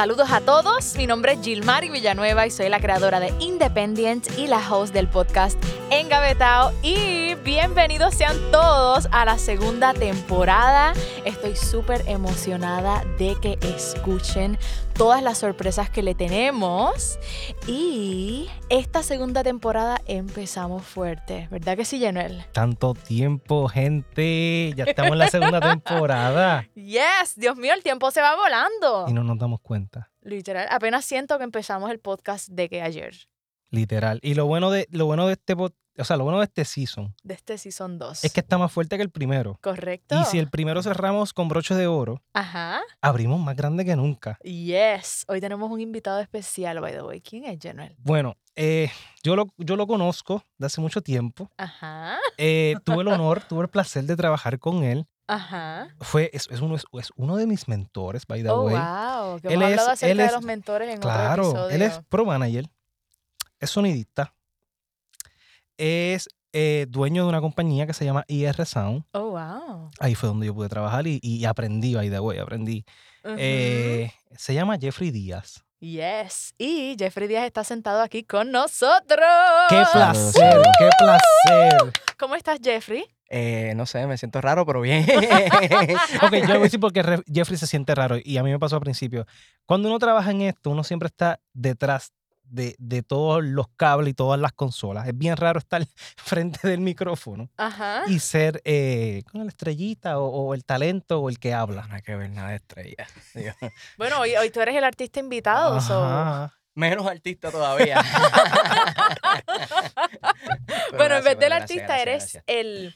Saludos a todos, mi nombre es Gilmari Villanueva y soy la creadora de Independent y la host del podcast Engavetao y bienvenidos sean todos a la segunda temporada. Estoy súper emocionada de que escuchen todas las sorpresas que le tenemos y esta segunda temporada empezamos fuerte, ¿verdad que sí, Januel? Tanto tiempo, gente, ya estamos en la segunda temporada. Yes, Dios mío, el tiempo se va volando. Y no nos damos cuenta. Literal, apenas siento que empezamos el podcast de que ayer. Literal. Y lo bueno de, lo bueno de este o sea, lo bueno de este season. De este season 2. Es que está más fuerte que el primero. Correcto. Y si el primero cerramos con broche de oro, Ajá. abrimos más grande que nunca. Yes. Hoy tenemos un invitado especial, by the way. ¿Quién es Januel? Bueno, eh, yo, lo, yo lo conozco de hace mucho tiempo. Ajá. Eh, tuve el honor, tuve el placer de trabajar con él. Ajá. Fue, es, es, uno, es, uno de mis mentores, by the oh, way. wow. Que hemos hablado acerca de los mentores en claro, otro episodio. él es pro manager, es sonidista, es eh, dueño de una compañía que se llama IR Sound. Oh, wow. Ahí fue donde yo pude trabajar y, y aprendí, by the way, aprendí. Eh, se llama Jeffrey Díaz. Yes. Y Jeffrey Díaz está sentado aquí con nosotros. ¡Qué placer! ¡Qué placer! ¿Cómo estás, Jeffrey? Eh, no sé, me siento raro, pero bien. Ok, yo voy a decir porque Re- Jeffrey se siente raro y a mí me pasó al principio. Cuando uno trabaja en esto, uno siempre está detrás de, de todos los cables y todas las consolas. Es bien raro estar frente del micrófono Ajá. y ser eh, con la estrellita o, o el talento o el que habla. Nada que ver, nada de estrella. Bueno, hoy, hoy tú eres el artista invitado. so- Ajá. Menos artista todavía. Pero Bueno, en vez del artista gracias, eres gracias. el,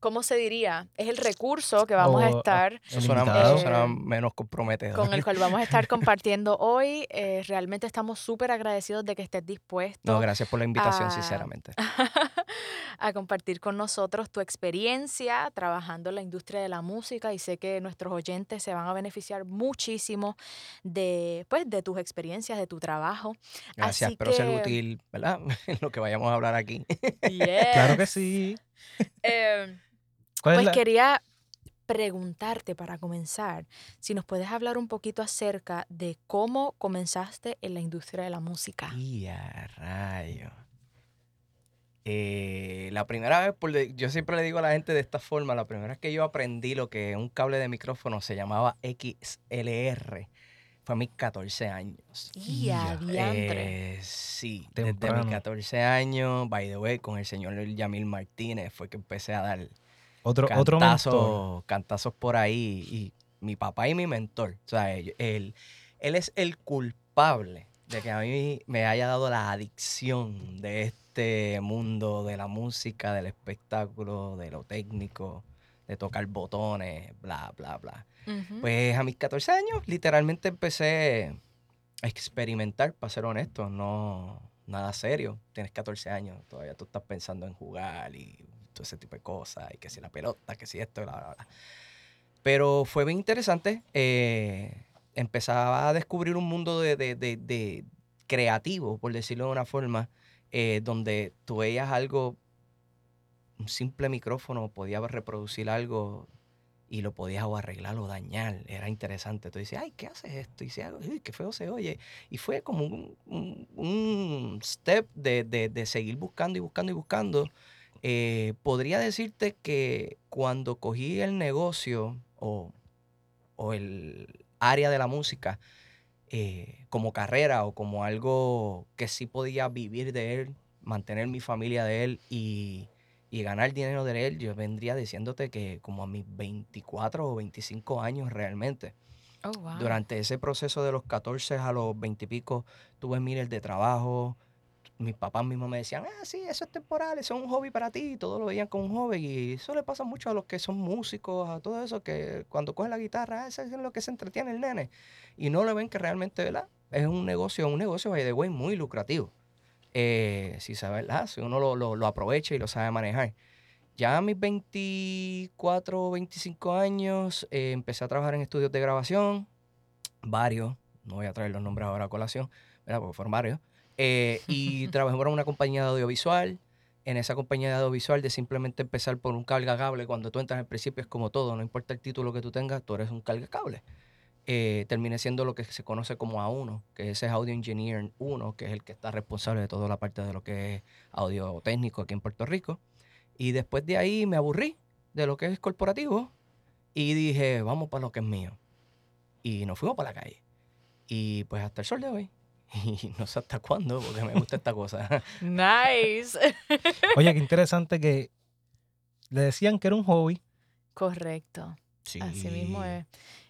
¿cómo se diría? Es el recurso que vamos a O, estar, Eso suena, suena menos comprometedor. con el cual vamos a estar compartiendo hoy. Eh, realmente estamos súper agradecidos de que estés dispuesto No, gracias por la invitación, Ah. sinceramente. a compartir con nosotros tu experiencia trabajando en la industria de la música y sé que nuestros oyentes se van a beneficiar muchísimo de, pues, de tus experiencias, de tu trabajo. Gracias, Así espero ser que- útil, ¿verdad? En lo que vayamos a hablar aquí. Claro que Yes. sí. Eh, ¿Cuál Pues es la- quería preguntarte para comenzar, si nos puedes hablar un poquito acerca de cómo comenzaste en la industria de la música. Y a rayo. Eh, la primera vez, por yo siempre le digo a la gente de esta forma, la primera vez que yo aprendí lo que un cable de micrófono se llamaba XLR fue a mis 14 años. Y a. Eh, sí, desde Temprano. mis 14 años, by the way, con el señor Yamil Martínez fue que empecé a dar Otro, otro mentor. cantazos, cantazos por ahí. Y mi papá y mi mentor, o sea, él, él, él es el culpable de que a mí me haya dado la adicción de este mundo de la música, del espectáculo, de lo técnico, de tocar botones, bla, bla, bla. Pues a mis 14 años, literalmente empecé a experimentar, para ser honesto, no nada serio. Tienes 14 años, todavía tú estás pensando en jugar y todo ese tipo de cosas, y que si la pelota, que si esto, bla, bla, bla. Pero fue bien interesante. eh, empezaba a descubrir un mundo de, de- de- de creativo, por decirlo de una forma, eh, donde tú veías algo, un simple micrófono, podía reproducir algo y lo podías o arreglar o dañar. Era interesante. Tú dices, ay, ¿qué haces esto? Y uy, qué feo se oye. Y fue como un, un- un step de, de- de seguir buscando y buscando y buscando. Eh, podría decirte que cuando cogí el negocio o, o el área de la música eh, como carrera o como algo que sí podía vivir de él, mantener mi familia de él y, y ganar dinero de él, yo vendría diciéndote que como a mis 24 o 25 años realmente. Oh, wow. Durante ese proceso de los 14 a los 20 y pico, tuve miles de trabajo. Mis papás mismos me decían, ah, sí, eso es temporal, eso es un hobby para ti. Todos lo veían como un hobby. Y eso le pasa mucho a los que son músicos, a todo eso, que cuando cogen la guitarra, "Ah, eso es lo que se entretiene el nene. Y no le ven que realmente, ¿verdad? Es un negocio, un negocio, by the way, muy lucrativo. Eh, si sabe, ¿verdad? Si uno lo, lo- lo aprovecha y lo sabe manejar. Ya a mis 24 o 25 años eh, empecé a trabajar en estudios de grabación, varios, no voy a traer los nombres ahora a colación, ¿verdad? porque fueron varios, eh, y trabajé para una compañía de audiovisual. En esa compañía de audiovisual de simplemente empezar por un carga cable, cuando tú entras al principio es como todo, no importa el título que tú tengas, tú eres un carga cable. eh, terminé siendo lo que se conoce como A1, que ese es Audio Engineer 1, que es el que está responsable de toda la parte de lo que es audio técnico aquí en Puerto Rico. Y después de ahí me aburrí de lo que es corporativo y dije, vamos para lo que es mío. Y nos fuimos para la calle. Y pues hasta el sol de hoy. Y no sé hasta cuándo, porque me gusta esta cosa. Nice. Oye, qué interesante que le decían que era un hobby. Correcto. Sí. Así mismo es.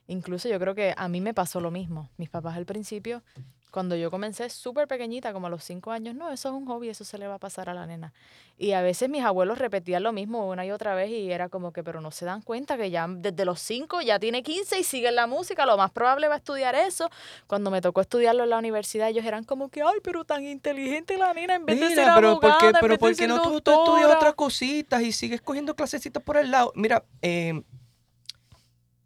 Incluso yo creo que a mí me pasó lo mismo. Mis papás al principio, cuando yo comencé súper pequeñita, como a los cinco años, no, eso es un hobby, eso se le va a pasar a la nena. Y a veces mis abuelos repetían lo mismo una y otra vez y era como que, pero no se dan cuenta que ya desde los cinco ya tiene 15 y sigue en la música, lo más probable va a estudiar eso. Cuando me tocó estudiarlo en la universidad, ellos eran como que, ay, pero tan inteligente la nena en vez de ser pero abogada, ¿por qué, en pero vez de ¿por qué ser no tú, tú estudias doctora". otras cositas y sigues cogiendo clasecitas por el lado? Mira, eh,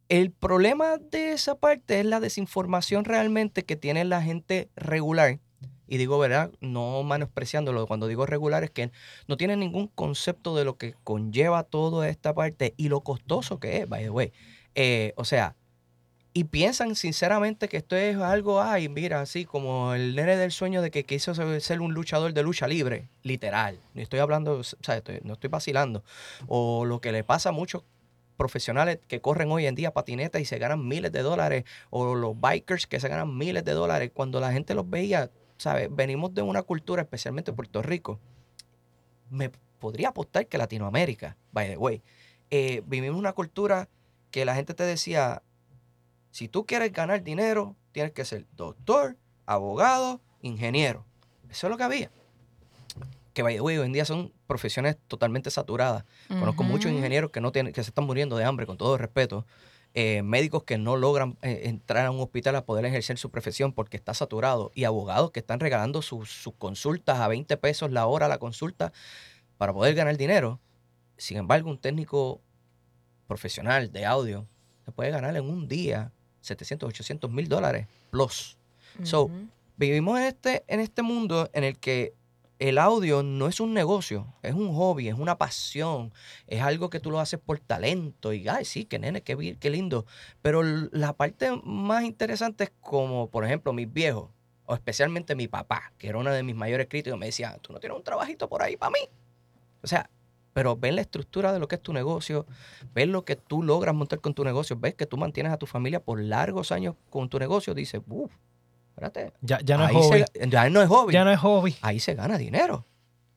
el problema de esa parte es la desinformación realmente que tiene la gente regular. Y digo, ¿verdad? No menospreciándolo. Cuando digo regular es que no tienen ningún concepto de lo que conlleva toda esta parte y lo costoso que es, by the way. Eh, o sea, y piensan sinceramente que esto es algo, ay, mira, así como el nene del sueño de que quiso ser un luchador de lucha libre, literal. Estoy hablando, o sea, estoy- no estoy vacilando. O lo que le pasa a muchos profesionales que corren hoy en día patinetas y se ganan miles de dólares, o los bikers que se ganan miles de dólares, cuando la gente los veía, ¿sabes? Venimos de una cultura, especialmente Puerto Rico. Me podría apostar que Latinoamérica, by the way, eh, vivimos una cultura que la gente te decía, si tú quieres ganar dinero, tienes que ser doctor, abogado, ingeniero. Eso es lo que había. Que by the way, hoy en día son profesiones totalmente saturadas. Conozco muchos ingenieros que no tienen, que se están muriendo de hambre, con todo respeto. Eh, médicos que no logran eh, entrar a un hospital a poder ejercer su profesión porque está saturado. Y abogados que están regalando sus, sus consultas a 20 pesos la hora la consulta para poder ganar dinero. Sin embargo, un técnico profesional de audio se puede ganar en un día 700, 800 mil dólares plus. So. Vivimos en este, en este mundo en el que el audio no es un negocio, es un hobby, es una pasión, es algo que tú lo haces por talento y, ay, sí, qué nene, qué, qué lindo. Pero la parte más interesante es como, por ejemplo, mis viejos, o especialmente mi papá, que era uno de mis mayores críticos, me decía, tú no tienes un trabajito por ahí para mí. O sea, pero ves la estructura de lo que es tu negocio, ves lo que tú logras montar con tu negocio, ves que tú mantienes a tu familia por largos años con tu negocio, dices, uff, espérate, Ya, ya no ahí es hobby. se- ya no es hobby. Ya no es hobby. Ahí se gana dinero.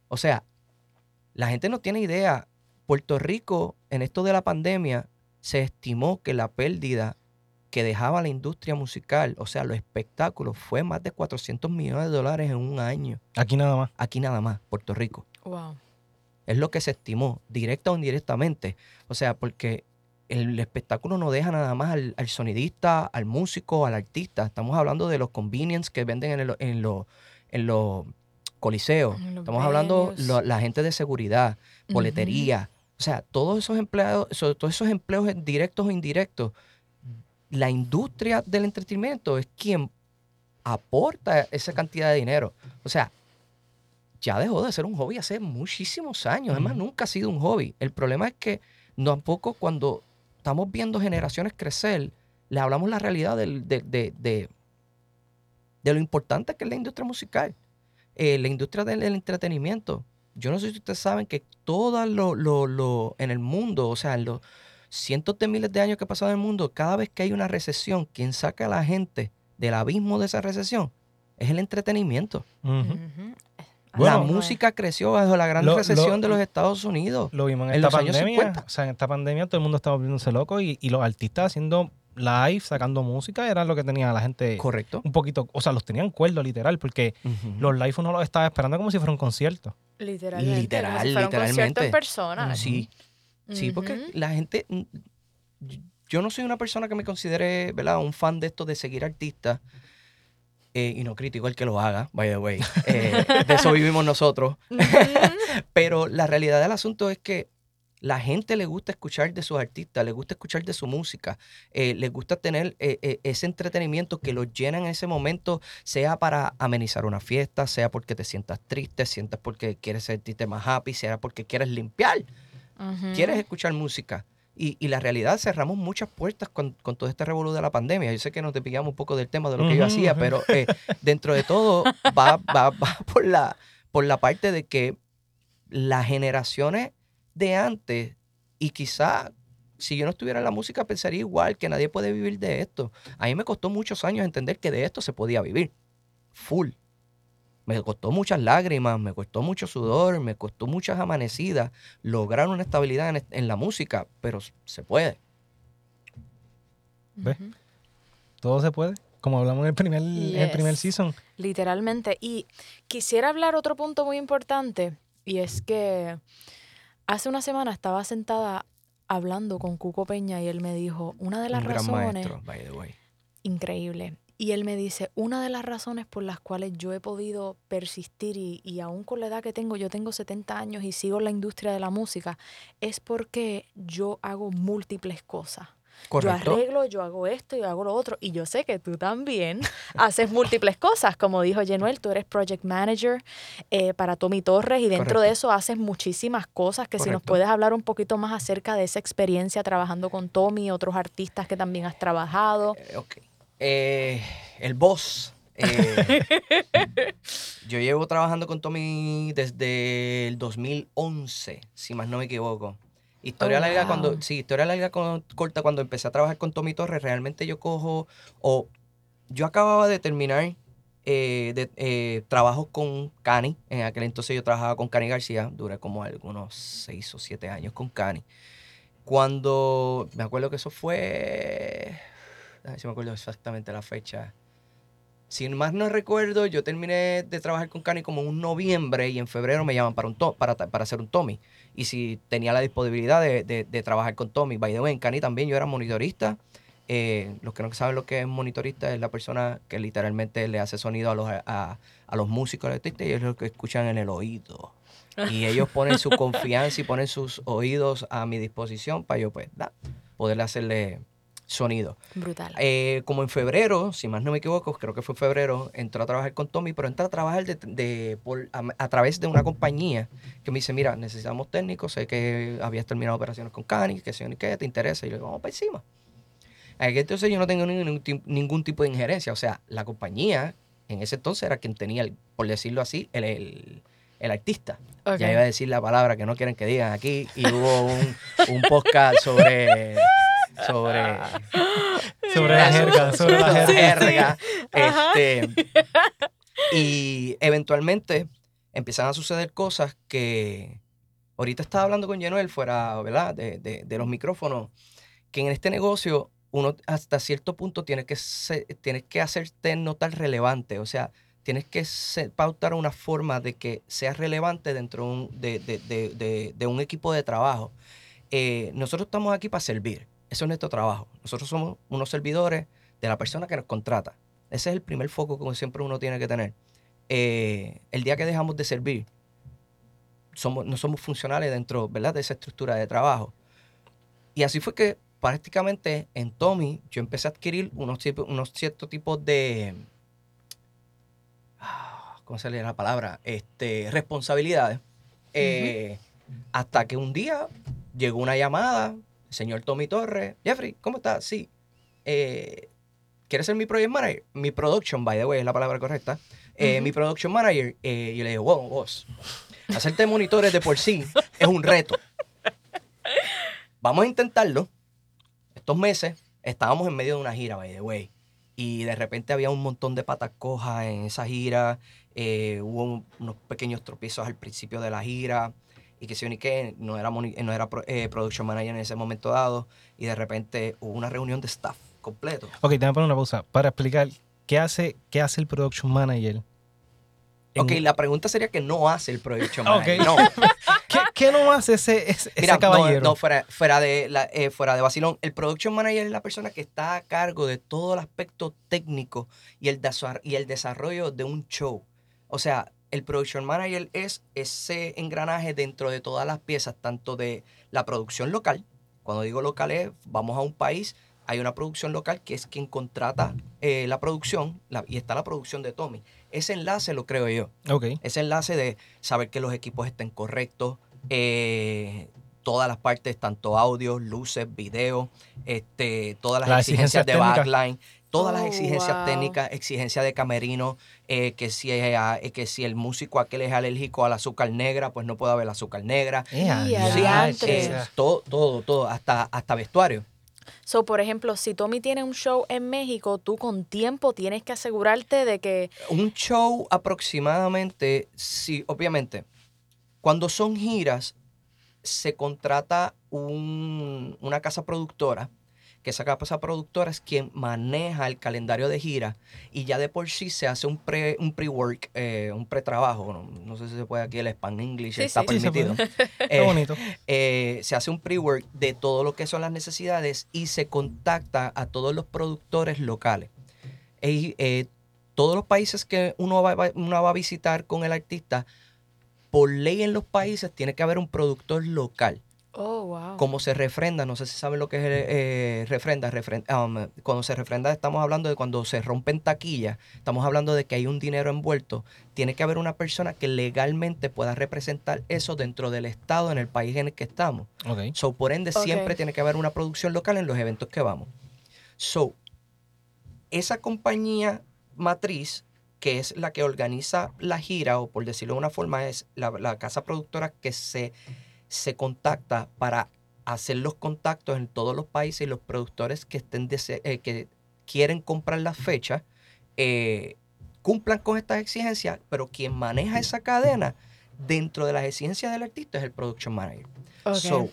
O sea, la gente no tiene idea. Puerto Rico, en esto de la pandemia, se estimó que la pérdida que dejaba la industria musical, o sea, los espectáculos, fue más de 400 millones de dólares en un año. Aquí nada más. Aquí nada más, Puerto Rico. Wow. Es lo que se estimó, directa o indirectamente. O sea, porque el espectáculo no deja nada más al, al sonidista, al músico, al artista. Estamos hablando de los convenience que venden en, el- en los en los coliseos. En Estamos hablando lo- la gente de seguridad, boletería. O sea, todos esos empleados, todos esos empleos directos o indirectos, la industria del entretenimiento es quien aporta esa cantidad de dinero. O sea, ya dejó de ser un hobby hace muchísimos años. Además, nunca ha sido un hobby. El problema es que tampoco cuando estamos viendo generaciones crecer, le hablamos la realidad del- de, de- de- de lo importante que es la industria musical, eh, la industria del, del entretenimiento. Yo no sé si ustedes saben que todo lo, lo- lo- en el mundo, o sea, en los cientos de miles de años que ha pasado en el mundo, cada vez que hay una recesión, quien saca a la gente del abismo de esa recesión es el entretenimiento. Bueno, música creció bajo la gran Lo- lo- recesión de los Estados Unidos. Lo vimos en, En esta los años pandemia. 50. O sea, en esta pandemia todo el mundo estaba volviéndose loco y, y los artistas haciendo live, sacando música, era lo que tenía la gente Correcto. un poquito, o sea, los tenían cuerdo literal, porque los live uno los estaba esperando como si fuera un concierto. Literalmente. Literal, como si fuera un concierto literalmente. en persona. Sí, sí, porque la gente. mm, Yo no soy una persona que me considere, ¿verdad? Un fan de esto de seguir artistas. Eh, y no critico el que lo haga, by the way. Eh, de eso vivimos nosotros. Pero la realidad del asunto es que la gente le gusta escuchar de sus artistas, le gusta escuchar de su música, eh, les gusta tener eh, eh, ese entretenimiento que los llena en ese momento, sea para amenizar una fiesta, sea porque te sientas triste, sientas porque quieres sentirte más happy, sea porque quieres limpiar, quieres escuchar música. Y, y la realidad, cerramos muchas puertas con, con todo este revolú de la pandemia. Yo sé que nos despillamos un poco del tema de lo que yo hacía, pero eh, dentro de todo va, va, va por, la, por la parte de que las generaciones de antes, y quizá si yo no estuviera en la música pensaría igual, que nadie puede vivir de esto. A mí me costó muchos años entender que de esto se podía vivir. Full. Me costó muchas lágrimas, me costó mucho sudor, me costó muchas amanecidas lograr una estabilidad en, en la música, pero se puede. ¿Ves? Todo se puede. Como hablamos en el primer, en el primer Yes. season. Literalmente. Y quisiera hablar otro punto muy importante, y es que hace una semana estaba sentada hablando con Cuco Peña y él me dijo, una de las Un gran razones, maestro, by the way. increíble, y él me dice, una de las razones por las cuales yo he podido persistir y, y aún con la edad que tengo, yo tengo 70 años y sigo en la industria de la música, es porque yo hago múltiples cosas. Correcto. Yo arreglo, yo hago esto, yo hago lo otro. Y yo sé que tú también haces múltiples cosas. Como dijo Jenuel, tú eres project manager eh, para Tommy Torres y dentro de eso haces muchísimas cosas que si nos puedes hablar un poquito más acerca de esa experiencia trabajando con Tommy y otros artistas que también has trabajado. Eh. Eh, el boss. eh, yo llevo trabajando con Tommy desde el 2011, si más no me equivoco. Historia Oh, larga wow. cuando, sí, historia larga con- corta cuando empecé a trabajar con Tommy Torres, realmente yo cojo, o yo acababa de terminar eh, de, eh, trabajos con Cani, en aquel entonces yo trabajaba con Cani García, duré como algunos seis o siete años con Cani. Cuando, me acuerdo que eso fue, si me acuerdo exactamente la fecha. Si más no recuerdo, yo terminé de trabajar con Cani como en un noviembre y en febrero me llaman para, un to- para, para hacer un Tommy. Y si tenía la disponibilidad de, de- de trabajar con Tommy. By the way, en Cani también yo era monitorista. Eh, los que no saben lo que es monitorista es la persona que literalmente le hace sonido a los, a, a los músicos, a los artistas, y ellos lo que escuchan en el oído. Y ellos ponen su confianza y ponen sus oídos a mi disposición para yo pues, da, poderle hacerle sonido. Brutal. Eh, como en febrero, si más no me equivoco, creo que fue febrero, entró a trabajar con Tommy, pero entra a trabajar de, de- por- a, a través de una compañía que me dice, mira, necesitamos técnicos, sé que habías terminado operaciones con Cani, que sé ni qué, te interesa, y yo le digo, vamos para encima. Entonces yo no tengo ningún, ningún tipo de injerencia, o sea, la compañía en ese entonces era quien tenía, el- por decirlo así, el, el- el artista. Ok. Ya iba a decir la palabra que no quieren que digan aquí, y hubo un, un podcast sobre... sobre Sobre la jerga, sobre la jerga. este, y eventualmente empiezan a suceder cosas que ahorita estaba hablando con Jenuel fuera, ¿verdad? De, de- de los micrófonos, que en este negocio uno hasta cierto punto tiene que, ser- tienes que hacerte notar relevante, o sea, tienes que se- pautar una forma de que seas relevante dentro de un, de, de- de- de- de un equipo de trabajo. Eh, nosotros estamos aquí para servir, eso es nuestro trabajo. Nosotros somos unos servidores de la persona que nos contrata. Ese es el primer foco que siempre uno tiene que tener. Eh, el día que dejamos de servir, somos, no somos funcionales dentro ¿verdad? de esa estructura de trabajo. Y así fue que prácticamente en Tommy yo empecé a adquirir unos, unos ciertos tipos de... ah, ¿Cómo se lee la palabra? Este, responsabilidades. Eh, Hasta que un día llegó una llamada, señor Tommy Torres, Jeffrey, ¿cómo estás? Sí. Eh, ¿Quieres ser mi project manager? Mi production, by the way, es la palabra correcta. Eh, Ujú. Mi production manager. eh, y le digo, wow, vos, hacerte monitores de por sí es un reto. Vamos a intentarlo. Estos meses estábamos en medio de una gira, by the way. Y de repente había un montón de patas cojas en esa gira. eh, hubo un- unos pequeños tropiezos al principio de la gira. Y que si ni qué, no era, moni- no era eh, production manager en ese momento dado. Y de repente hubo una reunión de staff completo. Ok, déjame poner una pausa para explicar qué hace, qué hace el production manager. en- Ok, la pregunta sería que no hace el production manager. No, ¿Qué, qué no hace ese, ese, Mira, caballero? no, fuera, fuera, de la, eh, fuera de vacilón. El production manager es la persona que está a cargo de todo el aspecto técnico y el, y el desarrollo de un show. O sea, el production manager es ese engranaje dentro de todas las piezas, tanto de la producción local. Cuando digo local es, vamos a un país, hay una producción local que es quien contrata eh, la producción la- y está la producción de Tommy. Ese enlace lo creo yo Ok. ese enlace de saber que los equipos estén correctos, eh, todas las partes, tanto audio, luces, video, este, todas las, Las exigencias, exigencias de backline, todas las Oh, exigencias wow. técnicas, exigencia de camerino, eh, que, si, eh, ah, eh, que si el músico aquel es alérgico al azúcar negra, pues no puede haber azúcar negra. Eh, Y adiache, Sí, adiantre. o eh, sea, todo, todo, todo, hasta, hasta vestuario. So, por ejemplo, si Tommy tiene un show en México, tú con tiempo tienes que asegurarte de que Un show aproximadamente, sí, obviamente, cuando son giras, se contrata un- una casa productora, que esa casa productora es quien maneja el calendario de gira y ya de por sí se hace un pre un pre-work, eh, un pre-trabajo, no, no sé si se puede aquí el Span English, Sí, está sí. Sí, se permitido. Qué Eh, bonito. eh, se hace un pre-work de todo lo que son las necesidades y se contacta a todos los productores locales. Y, eh, todos los países que uno va, va- uno va a visitar con el artista, por ley en los países tiene que haber un productor local. Oh, wow. Como se refrenda, no sé si saben lo que es eh, refrenda, refren- um, cuando se refrenda estamos hablando de cuando se rompen taquillas, estamos hablando de que hay un dinero envuelto, tiene que haber una persona que legalmente pueda representar eso dentro del estado en el país en el que estamos. Ok. So, por ende, siempre tiene que haber una producción local en los eventos que vamos. So, esa compañía matriz, que es la que organiza la gira, o por decirlo de una forma, es la, la casa productora que se, se contacta para hacer los contactos en todos los países y los productores que estén dese- eh, que quieren comprar las fechas eh, cumplan con estas exigencias, pero quien maneja esa cadena dentro de las exigencias del artista es el production manager. So,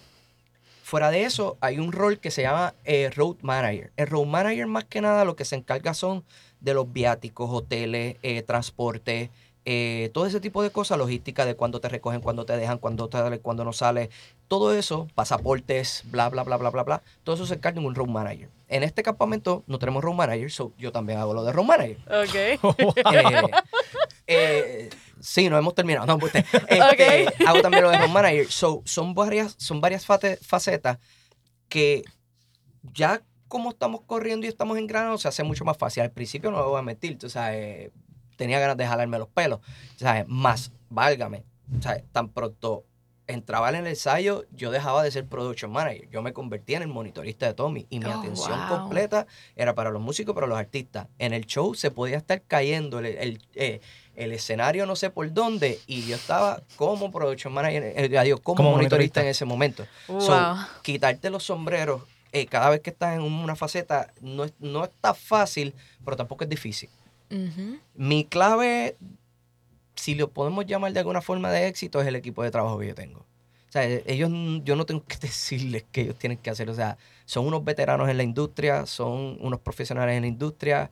fuera de eso, hay un rol que se llama eh, Road Manager. El Road Manager, más que nada, lo que se encarga son de los viáticos, hoteles, transporte, eh, todo ese tipo de cosas, logística de cuándo te recogen, cuándo te dejan, cuándo te sale, cuándo no sale. Todo eso, pasaportes, bla, bla, bla, bla, bla, bla. Todo eso se encarga en un Road Manager. En este campamento no tenemos Road Manager, so yo también hago lo de Road Manager. Ok. Eh, eh, sí, no hemos terminado. No, pues, este, Hago también lo de Home Manager. So, son varias, son varias facetas que ya como estamos corriendo y estamos en grano, se hace mucho más fácil. Al principio no lo voy a mentir, tú sabes, tenía ganas de jalarme los pelos. ¿sabes? Más, válgame. ¿sabes? Tan pronto entraba en el ensayo, yo dejaba de ser production manager. Yo me convertía en el monitorista de Tommy. Y mi Oh, atención wow. completa era para los músicos, para los artistas. En el show se podía estar cayendo el, el, eh, el escenario no sé por dónde. Y yo estaba como production manager, eh, digo, como, Como monitorista monitorista. en ese momento. Wow. So, quitarte los sombreros eh, cada vez que estás en una faceta no, es- no está fácil, pero tampoco es difícil. Ujú. Mi clave, si lo podemos llamar de alguna forma de éxito, es el equipo de trabajo que yo tengo. O sea, e- ellos, yo no tengo que decirles qué ellos tienen que hacer. O sea, son unos veteranos en la industria, son unos profesionales en la industria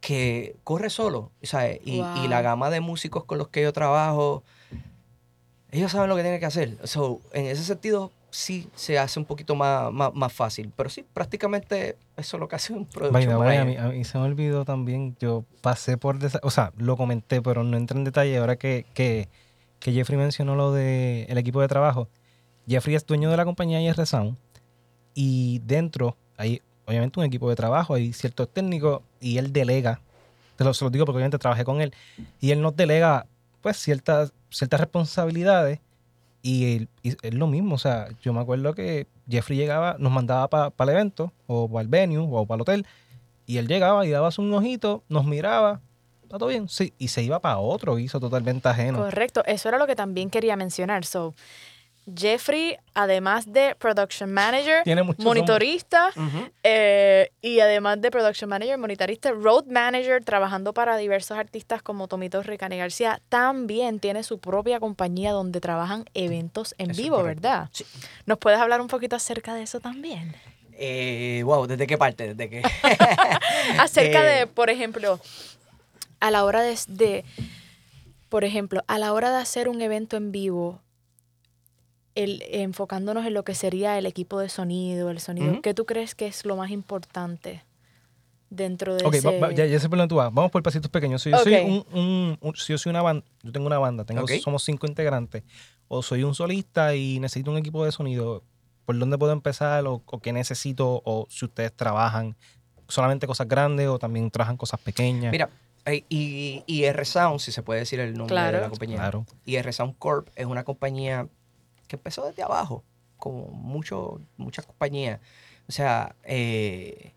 que corre solo. o sea, Y, y la gama de músicos con los que yo trabajo, ellos saben lo que tienen que hacer. So, en ese sentido, sí se hace un poquito más, más, más fácil. Pero sí, prácticamente eso es lo que hace un way, a, mí, a mí se me olvidó también, yo pasé por, o sea, lo comenté, pero no entré en detalle. Ahora que, que, que Jeffrey mencionó lo del el equipo de trabajo, Jeffrey es dueño de la compañía IR Sound y dentro hay obviamente un equipo de trabajo, hay ciertos técnicos y él delega, te lo, se lo digo porque obviamente trabajé con él, y él nos delega pues ciertas, ciertas responsabilidades y, él- es lo mismo, o sea, yo me acuerdo que Jeffrey llegaba, nos mandaba para el evento o para el venue o para el hotel y él llegaba y daba un ojito, nos miraba, ¿está todo bien? Sí, y se iba para otro guiso totalmente ajeno. Correcto, eso era lo que también quería mencionar. So, Jeffrey, además de production manager, Tiene monitorista, eh, y además de production manager, monitorista, road manager, trabajando para diversos artistas como Tomito Ricani García, también tiene su propia compañía donde trabajan eventos en Eso vivo. ¿verdad? Sí. ¿Nos puedes hablar un poquito acerca de eso también? Eh, wow, ¿desde qué parte? ¿Desde qué? Acerca Eh, de, por ejemplo, a la hora de, de- por ejemplo, a la hora de hacer un evento en vivo, el, enfocándonos en lo que sería el equipo de sonido, el sonido. ¿qué tú crees que es lo más importante dentro de Ok, ese... va- ya, ya sé por dónde tú vas. Vamos por pasitos pequeños. Si yo, soy Ok. un, un- un- si yo soy una banda, yo tengo una banda, tengo, Ok. somos cinco integrantes, o soy un solista y necesito un equipo de sonido, ¿por dónde puedo empezar? ¿O, o qué necesito? ¿O si ustedes trabajan solamente cosas grandes o también trabajan cosas pequeñas? Mira, eh, y, y Sound, si se puede decir el nombre de la compañía. Claro. IR Sound Corp es una compañía que empezó desde abajo, como mucho, muchas compañías. O sea, eh,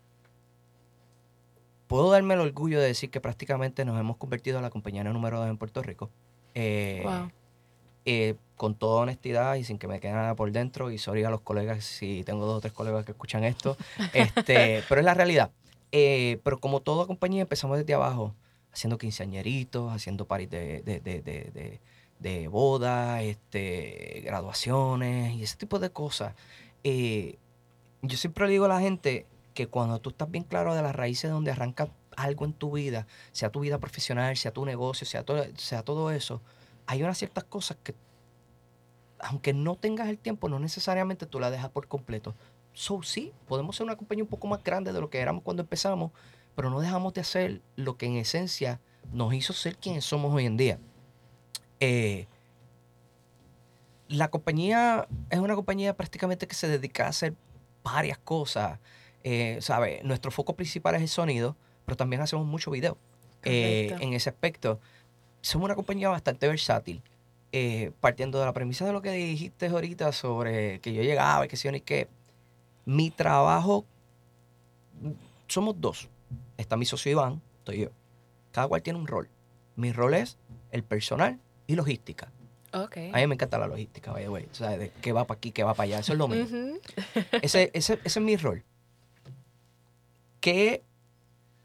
puedo darme el orgullo de decir que prácticamente nos hemos convertido en la compañía número dos en Puerto Rico. Eh, Wow. eh, con toda honestidad y sin que me quede nada por dentro, y sorry a los colegas si tengo dos o tres colegas que escuchan esto, este, pero es la realidad. Pero como toda compañía empezamos desde abajo, haciendo quinceañeritos, haciendo paris de, de, de, de, de- de boda, este, graduaciones y ese tipo de cosas. Eh, yo siempre le digo a la gente que cuando tú estás bien claro de las raíces de donde arranca algo en tu vida, sea tu vida profesional, sea tu negocio, sea todo, sea todo eso, hay unas ciertas cosas que, aunque no tengas el tiempo, no necesariamente tú la dejas por completo. So, sí, podemos ser una compañía un poco más grande de lo que éramos cuando empezamos, pero no dejamos de hacer lo que en esencia nos hizo ser quienes somos hoy en día. Eh, la compañía es una compañía prácticamente que se dedica a hacer varias cosas. Eh, ¿sabe? Nuestro foco principal es el sonido, pero también hacemos mucho video. Eh, en ese aspecto, somos una compañía bastante versátil. Eh, partiendo de la premisa de lo que dijiste ahorita sobre que yo llegaba y que sí ni qué, mi trabajo, somos dos. Está mi socio Iván, estoy yo. Cada cual tiene un rol. Mi rol es el personal y logística. A mí me encanta la logística, vaya, güey. O sea, de qué va para aquí, qué va para allá. Eso es lo mío. Ese, ese, ese es mi rol. ¿Qué,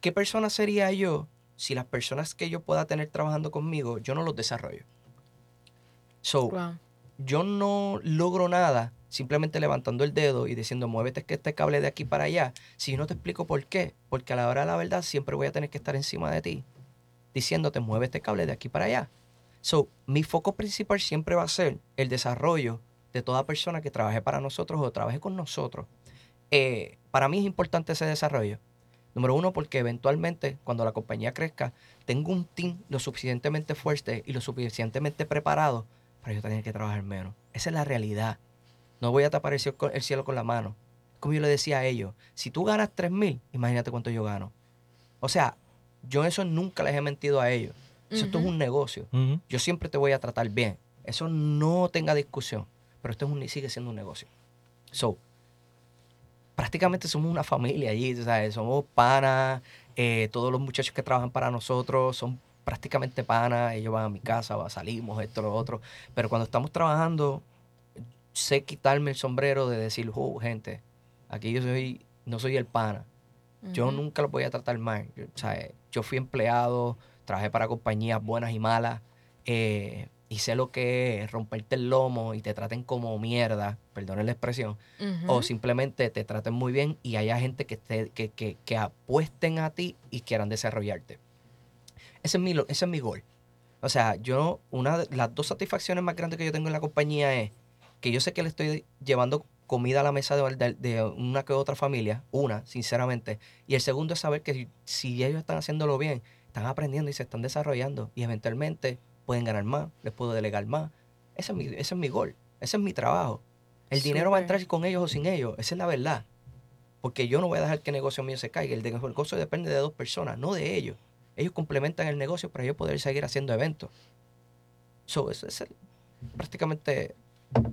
¿Qué persona sería yo si las personas que yo pueda tener trabajando conmigo, yo no los desarrollo? So, Wow. yo no logro nada simplemente levantando el dedo y diciendo, muévete que este cable de aquí para allá. Si yo no te explico por qué, porque a la hora de la verdad siempre voy a tener que estar encima de ti, diciéndote, mueve este cable de aquí para allá. So, mi foco principal siempre va a ser el desarrollo de toda persona que trabaje para nosotros o trabaje con nosotros. Eh, para mí es importante ese desarrollo. Número uno, porque eventualmente, cuando la compañía crezca, tengo un team lo suficientemente fuerte y lo suficientemente preparado para yo tener que trabajar menos. Esa es la realidad. No voy a tapar el cielo con, el cielo con la mano. Como yo le decía a ellos, si tú ganas 3 mil, imagínate cuánto yo gano. O sea, yo eso nunca les he mentido a ellos. Eso Esto es un negocio. Yo siempre te voy a tratar bien. Eso no tenga discusión. Pero esto es un, sigue siendo un negocio. So, prácticamente somos una familia allí, ¿sabes? Somos panas. eh, todos los muchachos que trabajan para nosotros son prácticamente panas. Ellos van a mi casa, va- salimos, esto, lo otro. Pero cuando estamos trabajando, sé quitarme el sombrero de decir, oh, gente, aquí yo soy, no soy el pana. Yo nunca los voy a tratar mal. Yo, o sea, yo fui empleado, trabajé para compañías buenas y malas, eh, y sé lo que es romperte el lomo y te traten como mierda, perdonen la expresión, o simplemente te traten muy bien y haya gente que, te, que, que, que apuesten a ti y quieran desarrollarte. Ese es mi, ese es mi gol. O sea, yo, una de las dos satisfacciones más grandes que yo tengo en la compañía es que yo sé que le estoy llevando comida a la mesa de, de- de una que otra familia, una, sinceramente. Y el segundo es saber que si, si ellos están haciéndolo bien, están aprendiendo y se están desarrollando y eventualmente pueden ganar más, les puedo delegar más. Ese es mi, ese es mi gol, ese es mi trabajo. El dinero va a entrar con ellos o sin ellos, esa es la verdad. Porque yo no voy a dejar que el negocio mío se caiga. El negocio depende de dos personas, no de ellos. Ellos complementan el negocio para ellos poder seguir haciendo eventos. So, eso es el- prácticamente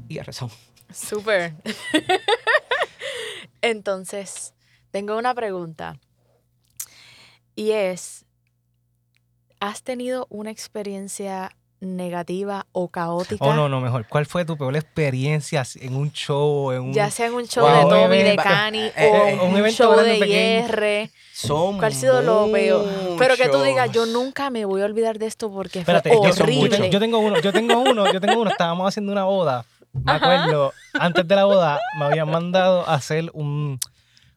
y a razón. Súper. Entonces, tengo una pregunta. Y es, ¿has tenido una experiencia negativa o caótica? Oh, no, no, mejor. ¿Cuál fue tu peor experiencia en un show? En un... Ya sea en un show Wow. de Tommy, de Cani eh, o eh, un un, evento show de pequeño. IR. Son ¿Cuál ha sido lo peor? Pero que tú digas, yo nunca me voy a olvidar de esto porque Espérate, fue horrible. yo tengo- yo tengo uno, yo tengo uno, yo tengo uno. Estábamos haciendo una boda. Me acuerdo, antes de la boda me habían mandado a hacer un,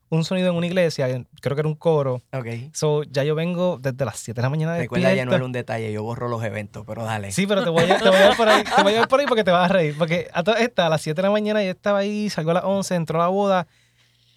un sonido en una iglesia, creo que era un coro. Ok. So, ya yo vengo desde las 7 de la mañana Recuerda, ya no era un detalle, yo borro los eventos, pero dale. Sí, pero te voy, a, te voy a ir por ahí, te voy a ir por ahí porque te vas a reír. Porque a todas estas, a las 7 de la mañana yo estaba ahí, salgo a las 11, entró la boda.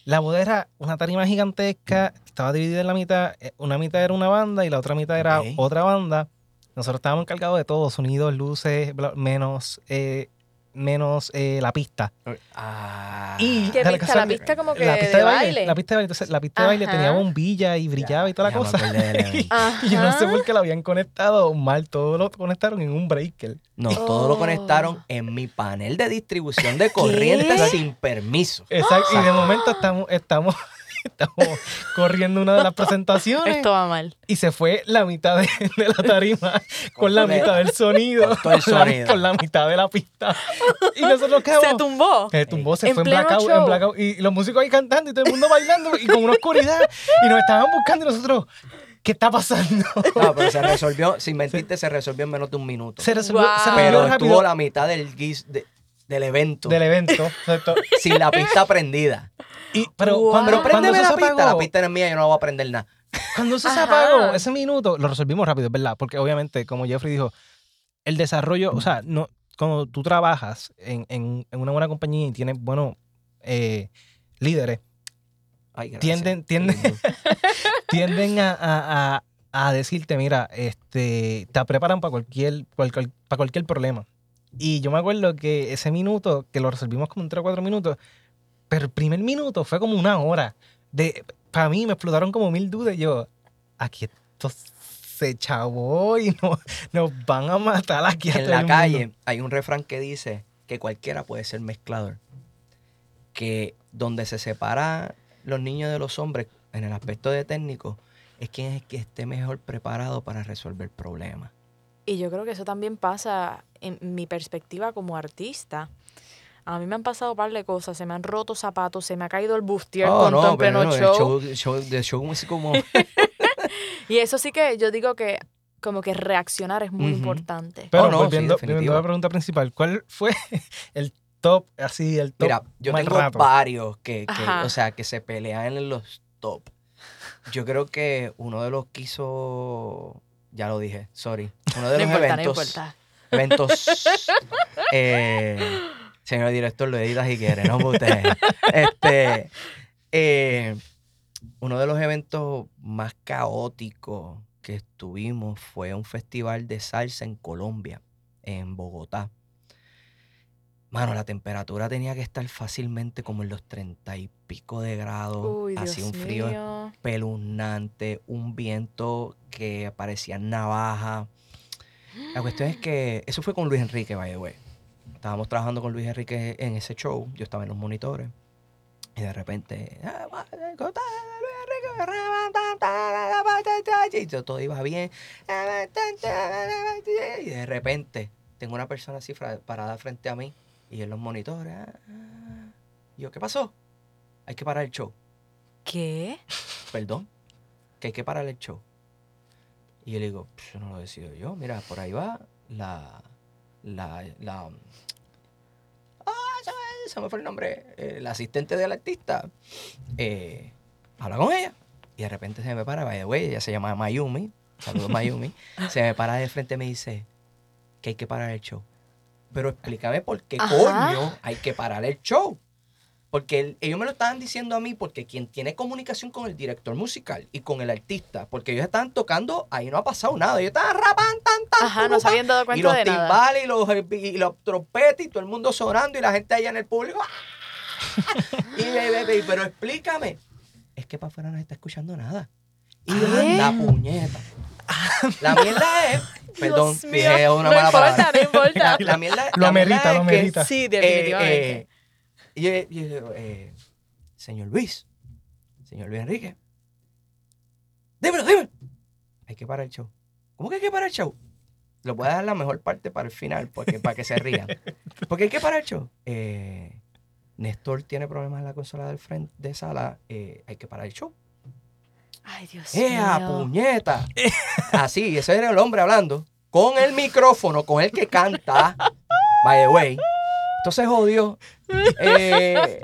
La boda era una tarima gigantesca, estaba dividida en la mitad. eh, Una mitad era una banda y la otra mitad era otra banda. Nosotros estábamos encargados de todo, sonidos, luces, bla- menos, eh, menos eh, la pista. Ah, Y La pista como que la pista de de baile, baile. La pista de baile. Entonces, la pista de baile Ajá. tenía bombilla y brillaba y toda la cosa. Y yo no sé por qué lo habían conectado mal. Todo lo conectaron en un breaker. No, todo lo Oh. conectaron en mi panel de distribución de corriente ¿Qué? sin permiso. Exacto. Y de momento estamos, estamos, estamos corriendo una de las presentaciones. Esto va mal. Y se fue la mitad de, de la tarima con la mitad del sonido. con el con la- sonido. Con la mitad de la pista. Y nosotros quedamos. Se tumbó. Se tumbó, se En fue en blackout, en blackout. Y los músicos ahí cantando y todo el mundo bailando y con una oscuridad. Y nos estaban buscando y nosotros, ¿qué está pasando? No, pero se resolvió, sin mentirte, se resolvió en menos de un minuto. Se resolvió, Wow. se resolvió Pero rápido estuvo la mitad del guis de- del evento del evento. Exacto. sin la pista prendida. Y, pero Wow. cuando, Pero cuando préndeme eso la se pista, apagó, la pista no es mía, yo no voy a aprender nada. Cuando eso se apagó, ese minuto, lo resolvimos rápido, ¿verdad? Porque obviamente, como Jeffrey dijo, el desarrollo, o sea, no, cuando tú trabajas en, en- en una buena compañía y tienes buenos eh, líderes, Ay. Tienden- tienden- tienden a, a- a- decirte, mira, este, te preparan para cualquier, para cualquier problema. Y yo me acuerdo que ese minuto, que lo resolvimos como en 3 o 4 minutos, pero el primer minuto fue como una hora. De, para mí me explotaron como mil dudas. Yo, aquí esto se chavó y no, nos van a matar aquí a en la calle mundo. hay un refrán que dice que cualquiera puede ser mezclador. Que donde se separa los niños de los hombres en el aspecto de técnico es quien es que esté mejor preparado para resolver problemas. Y yo creo que eso también pasa en mi perspectiva como artista. A mí me han pasado un par de cosas. Se me han roto zapatos, se me ha caído el bustier Oh, con todo en pleno no, show. show, show- de show músico como Y eso sí que yo digo que como que reaccionar es muy Ujú. importante. Pero Oh, no, sí, volviendo, definitivo. volviendo a la pregunta principal, ¿cuál fue el top, así, el top Mira, yo tengo rato? varios que, que, o sea, que se pelean en los top. Yo creo que uno de los que hizo, ya lo dije, sorry, uno de No los importa, no eventos, importa. eventos, eh, señor director, lo edita si quiere, no usted. Este, eh, uno de los eventos más caóticos que estuvimos fue un festival de salsa en Colombia, en Bogotá. Mano, la temperatura tenía que estar fácilmente como en los treinta y pico de grados. Hacía un frío mío. espeluznante, un viento que parecía navaja. La cuestión es que eso fue con Luis Enrique, by the way. Estábamos trabajando con Luis Enrique en ese show. Yo estaba en los monitores. Y de repente. "Ah, Y todo- todo iba bien. Y de repente tengo una persona así parada frente a mí. Y en los monitores. ah, ah. Y yo, ¿qué pasó? Hay que parar el show. ¿Qué? Perdón. Que hay que parar el show. Y yo le digo, "Pues, no lo decido yo. Mira, por ahí va la. La. la ah, se me, fue el nombre. eh, la asistente del artista. Eh, habla con ella. Y de repente se me para, the way, ella se llama Mayumi. Saludos, Mayumi. se me para de frente y me dice que hay que parar el show. Pero explícame por qué Ajá. coño hay que parar el show. Porque el- ellos me lo estaban diciendo a mí porque quien tiene comunicación con el director musical y con el artista, porque ellos estaban tocando, ahí no ha pasado nada. Ellos estaban rapando, tan, tan, Ajá, no se habían dado y cuenta los de nada. timbales y los, y los trompetes y todo el mundo sonando y la gente allá en el público. y, ve, ve, ve, pero explícame. Es que para afuera no se está escuchando nada. Y ¿Qué? la puñeta. La mierda es. Perdón, dije una no mala importa, palabra. no importa. La, la mierda, Lo la mierda amerita, lo es que, amerita. Sí, eh, definitivamente. eh, y yo, yo digo, eh, señor Luis, señor Luis Enrique, dímelo, dímelo. Hay que parar el show. ¿Cómo que hay que parar el show? Lo voy a dejar la mejor parte para el final, porque, para que se rían. Porque hay que parar el show. Eh, Néstor tiene problemas en la consola del frente de sala. eh, hay que parar el show. Ay, Dios ¡Ea, mío. puñeta! Así, ese era el hombre hablando. Con el micrófono, con el que canta. By the way. Entonces jodió. Eh,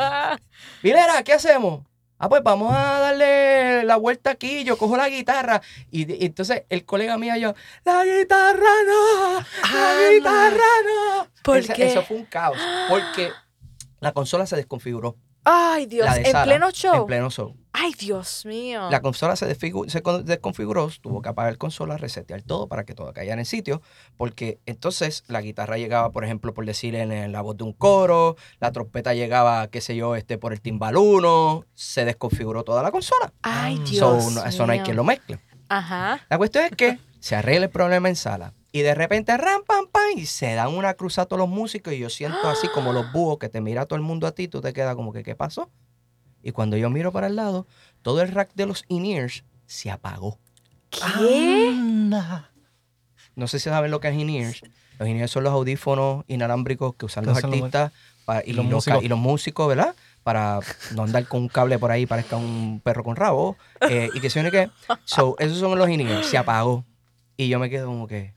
Vilera, ¿qué hacemos? Ah, pues vamos a darle la vuelta aquí. Yo cojo la guitarra. Y, y entonces el colega mío, yo, la guitarra no, la Ah, guitarra no. ¿Por qué? Eso fue un caos. Porque la consola se desconfiguró. Ay, Dios, en pleno show. En pleno show. Ay, Dios mío. La consola se, se con- desconfiguró, tuvo que apagar la consola, resetear todo para que todo cayera en sitio, porque entonces la guitarra llegaba, por ejemplo, por decir en, la voz de un coro, la trompeta llegaba, qué sé yo, este, por el timbaluno, se desconfiguró toda la consola. Ay, Dios So, no- eso no hay quien lo mezcle. Ajá. La cuestión es que se arregla el problema en sala. Y de repente, ram, pam, pam, y se dan una cruz a todos los músicos. Y yo siento así como los búhos que te mira todo el mundo a ti, tú te quedas como que, ¿qué pasó? Y cuando yo miro para el lado, todo el rack de los in-ears se apagó. ¿Qué? Anda. No sé si saben lo que es in-ears. Los in-ears son los audífonos inalámbricos que usan los artistas y, los músicos. y los músicos, ¿verdad? Para no andar con un cable por ahí y parezca un perro con rabo. eh, y que se une que. So, esos son los in-ears. Se apagó. Y yo me quedo como que.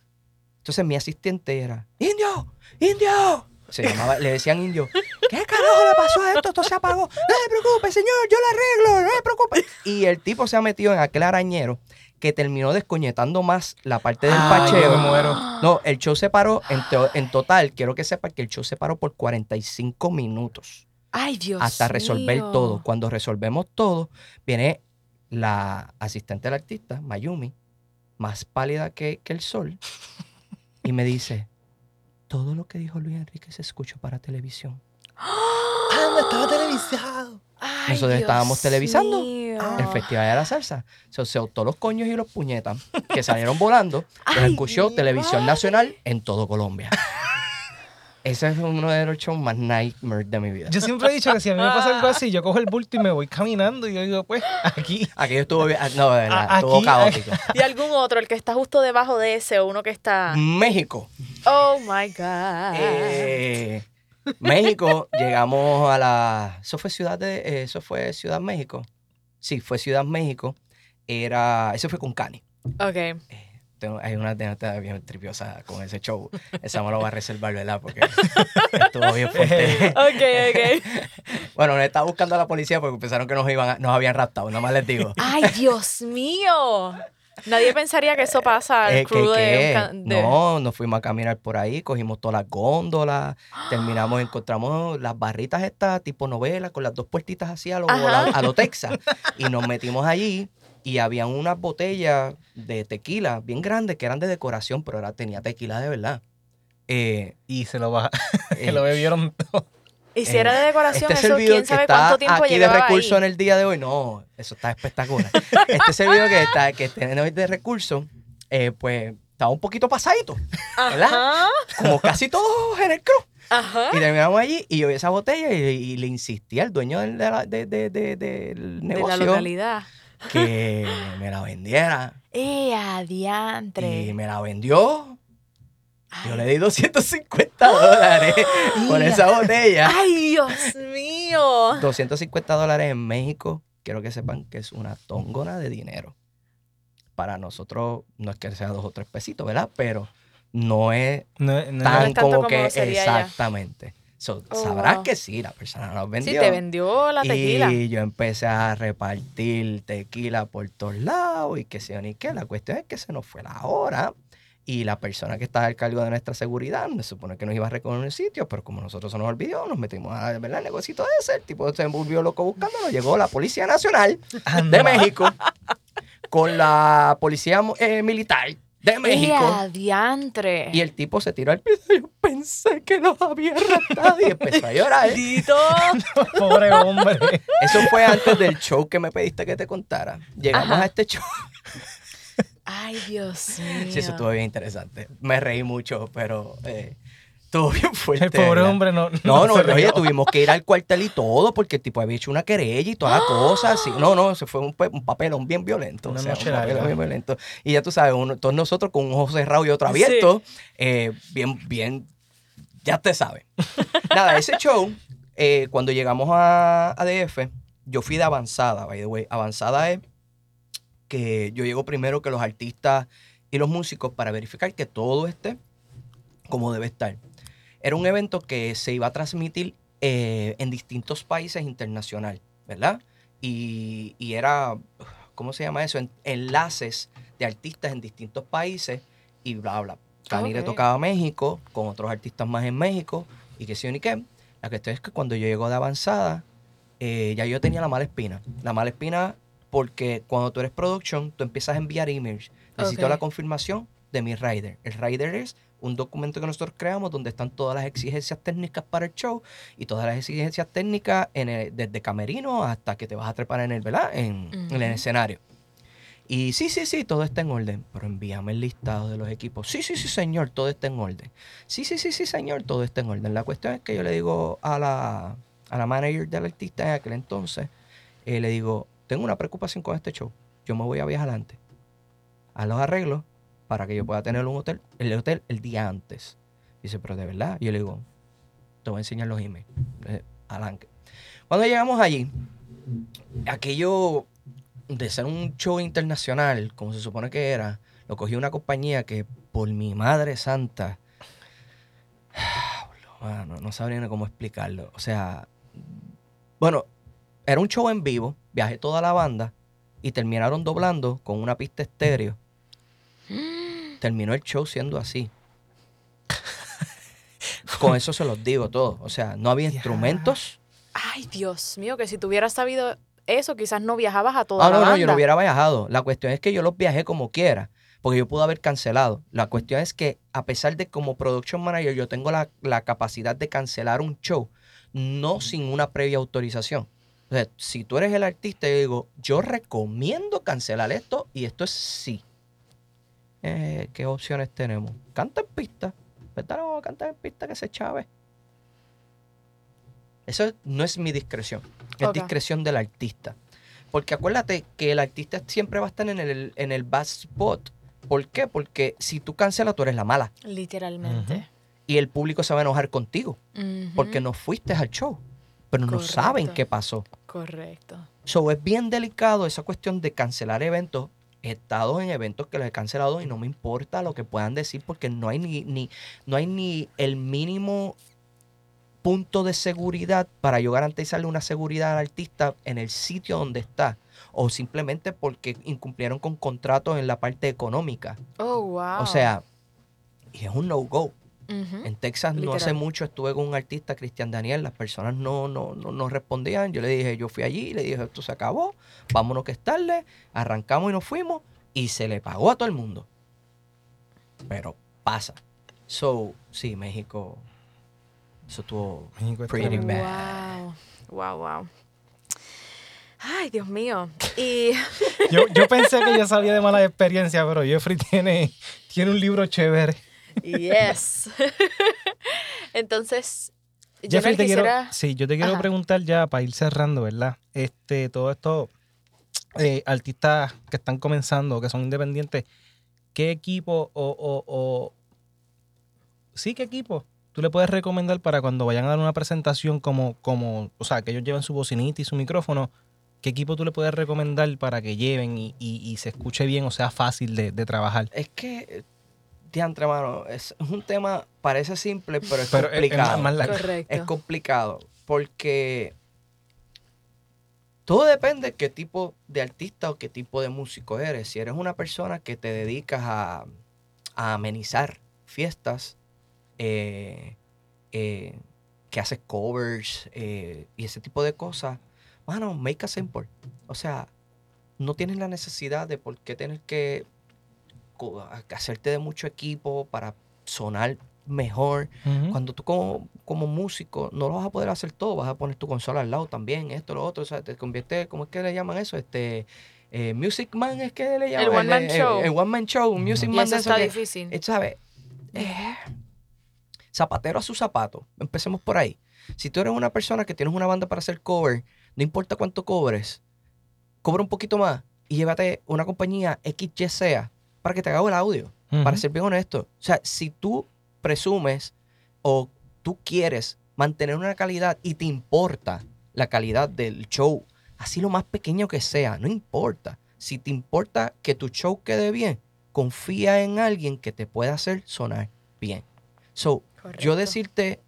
Entonces mi asistente era: ¡Indio! ¡Indio! Se llamaba, le decían indio. ¿Qué carajo le pasó a esto? Esto se apagó. No se preocupe, señor, yo lo arreglo, no se preocupe. Y el tipo se ha metido en aquel arañero que terminó descoñetando más la parte del Ay, pacheo. yo me muero. No, el show se paró en, to- en total, quiero que sepa que el show se paró por 45 minutos Ay, Dios hasta resolver mío. todo. Cuando resolvemos todo, viene la asistente del artista, Mayumi, más pálida que, que el sol, y me dice, todo lo que dijo Luis Enrique se escuchó para televisión. Anda, estaba televisado. Ay, Nosotros Dios estábamos televisando mío. El Festival de la Salsa. Se soltó los coños y los puñetas que salieron volando. Los escuchó Televisión. Nacional en todo Colombia. Ese es uno de los shows más nightmares de mi vida. Yo siempre he dicho que si a mí me pasa algo así, yo cojo el bulto y me voy caminando y yo digo, pues, aquí. Aquello estuvo bien. ah, No, de verdad, A- estuvo aquí- caótico. ¿Y algún otro, el que está justo debajo de ese o uno que está... México. Oh, my God. Eh, México, llegamos a la. Eso fue Ciudad de. eh, Eso fue Ciudad México. Sí, fue Ciudad México. Era. Eso fue con Cani. Ok. Tengo- hay una anécdota bien tripiosa con ese show. Esa me lo voy a reservar, ¿verdad? Porque estuvo bien fuerte. Ok, ok. bueno, nos estaba buscando a la policía porque pensaron que nos, iban a- nos habían raptado. Nada más les digo. Ay, Dios mío. Nadie pensaría que eso pasa al Eh, crew ¿qué, de, de- No, nos fuimos a caminar por ahí, cogimos todas las góndolas, terminamos, encontramos las barritas estas tipo novela con las dos puertitas así a lo, a lo Texas y nos metimos allí y habían unas botellas de tequila bien grandes que eran de decoración, pero era, tenía tequila de verdad. Eh, Y se lo, baja, eh, lo bebieron todo. Y si era de decoración, este eso servidor quién que sabe está cuánto tiempo aquí de recurso ahí. en el día de hoy, no, eso está espectacular. este servidor que está que tiene hoy de recurso, eh, pues estaba un poquito pasadito, ¿verdad? Ajá. como casi todos en el club. Ajá. Y terminamos allí y yo vi esa botella y, y le insistí al dueño del, de la- de- de- de- del De la negocio localidad. Que me la vendiera. ¡Eh, adiantre! Y me la vendió. Ay. Yo le di 250 dólares por Mira. esa botella. ¡Ay, Dios mío! 250 dólares en México. Quiero que sepan que es una tongona de dinero. Para nosotros, no es que sea dos o tres pesitos, ¿verdad? Pero no es No, no tan es tanto como, como que sería allá. So, Oh, sabrás wow. que sí, la persona nos vendió. Sí, te vendió la tequila. Y yo empecé a repartir tequila por todos lados y que se ni qué. La cuestión es que se nos fue la hora y la persona que estaba al cargo de nuestra seguridad se supone que nos iba a recoger en un sitio, pero como nosotros se nos olvidó, nos metimos a ver el negocito ese. El tipo se volvió loco buscándonos. Llegó la Policía Nacional de. México con la Policía eh, Militar de ¡Eh, México. adiantre! Y el tipo se tiró al piso y yo pensé que nos había raptado y empezó a llorar. ¡Maldito! Pobre hombre. Eso fue antes del show que me pediste que te contara. Llegamos Ajá. a este show. ¡Ay, Dios mío! Sí, eso estuvo bien interesante. Me reí mucho, pero eh, estuvo bien fuerte. El pobre ¿verdad? hombre no. No, no, se oye, tuvimos que ir al cuartel y todo porque el tipo había hecho una querella y toda la cosa. Así. No, no, eso fue un, un papelón bien violento. Una o sea, noche un papelón bien violento. Y ya tú sabes, uno, todos nosotros con un ojo cerrado y otro abierto, eh, bien, bien, ya te sabes. Nada, ese show, eh, cuando llegamos a, a DF, yo fui de avanzada, by the way. Avanzada es que yo llego primero que los artistas y los músicos para verificar que todo esté como debe estar. Era un evento que se iba a transmitir eh, en distintos países internacional, ¿verdad? Y, y era, ¿cómo se llama eso? En- enlaces de artistas en distintos países y bla, bla. Cani le Ok. tocaba a México, con otros artistas más en México, y sé yo ni qué. La cuestión es que cuando yo llego de avanzada, eh, ya yo tenía la mala espina. La mala espina porque cuando tú eres production, tú empiezas a enviar emails. Necesito la confirmación de mi rider. El rider es un documento que nosotros creamos donde están todas las exigencias técnicas para el show y todas las exigencias técnicas en el- desde camerino hasta que te vas a trepar en el, ¿verdad? En, en el escenario. Y sí, sí, sí, todo está en orden. Pero envíame el listado de los equipos. Sí, sí, sí, señor, todo está en orden. Sí, sí, sí, sí, señor, todo está en orden. La cuestión es que yo le digo a la, a la manager del artista en aquel entonces, eh, le digo, tengo una preocupación con este show. Yo me voy a viajar antes. A los arreglos para que yo pueda tener un hotel, el hotel el día antes. Dice, pero de verdad. Yo le digo, te voy a enseñar los emails. Adelante. Cuando llegamos allí, aquello de ser un show internacional, como se supone que era, lo cogió una compañía que, por mi madre santa, no sabría ni cómo explicarlo. O sea, bueno, era un show en vivo, viajé toda la banda y terminaron doblando con una pista estéreo. Terminó el show siendo así. con eso se los digo todo. O sea, no había instrumentos. Ay, Dios mío, que si tú hubieras sabido eso, quizás no viajabas a toda Ah, la no, no, banda. yo no hubiera viajado. La cuestión es que yo los viajé como quiera, porque yo pude haber cancelado. La cuestión es que, a pesar de como production manager, yo tengo la, la capacidad de cancelar un show, no sin una previa autorización. O sea, si tú eres el artista, yo digo, yo recomiendo cancelar esto y esto es sí. Eh, ¿Qué opciones tenemos? Canta en pista. ¿Verdad? No, canta en pista que se chave. Eso no es mi discreción. Es discreción del artista. Porque acuérdate que el artista siempre va a estar en el, en el bad spot. ¿Por qué? Porque si tú cancelas, tú eres la mala. Literalmente. Y el público se va a enojar contigo. Porque no fuiste al show. Pero no saben qué pasó. Correcto. So, es bien delicado esa cuestión de cancelar eventos. He estado en eventos que los he cancelado y no me importa lo que puedan decir porque no hay ni, ni, no hay ni el mínimo punto de seguridad para yo garantizarle una seguridad al artista en el sitio donde está. O simplemente porque incumplieron con contratos en la parte económica. Oh, wow. O sea, y es un no-go. En Texas no hace mucho estuve con un artista, Cristian Daniel, las personas no, no, no, no respondían. Yo le dije, yo fui allí, le dije, esto se acabó, vámonos que es tarde, arrancamos y nos fuimos y se le pagó a todo el mundo. Pero pasa. So, sí, México, eso estuvo México Pretty bad. Wow. Wow, wow. Ay, Dios mío. Y Yo, yo pensé que yo sabía de malas experiencias, pero Jeffrey tiene, tiene un libro chévere. Yes. Entonces, yo Jeffrey, no te quiero, sí, yo te quiero Ajá. preguntar ya para ir cerrando, ¿verdad? Este, todo esto, eh, artistas que están comenzando, que son independientes, ¿qué equipo o, o, o- sí, qué equipo tú le puedes recomendar para cuando vayan a dar una presentación como, como, o sea, que ellos lleven su bocinita y su micrófono? ¿Qué equipo tú le puedes recomendar para que lleven y, y- y se escuche bien o sea fácil de, de trabajar? Es que, diantre, mano, es es un tema, parece simple, pero es Pero es- es complicado. más largo. Correcto. es complicado porque todo depende qué tipo de artista o qué tipo de músico eres. Si eres una persona que te dedicas a, a amenizar fiestas, eh, eh, que haces covers eh, y ese tipo de cosas, bueno, make a simple. O sea, no tienes la necesidad de por qué tener que hacerte de mucho equipo para sonar mejor. Cuando tú como, como músico no lo vas a poder hacer todo, vas a poner tu consola al lado también, esto, lo otro, o sea, te convierte, ¿cómo es que le llaman eso? Este, eh, Music Man es que le llaman. one man el, show. El, one man show, un Music y Man eso de eso está que- difícil. eh, ¿sabes? Eh, zapatero a su zapato, empecemos por ahí. Si tú eres una persona que tienes una banda para hacer cover, no importa cuánto cobres, cobra un poquito más y llévate una compañía sea para que te haga el audio para ser bien honesto. O sea, si tú presumes o tú quieres mantener una calidad y te importa la calidad del show, así lo más pequeño que sea, no importa. Si te importa que tu show quede bien, confía en alguien que te pueda hacer sonar bien. So, yo decirte,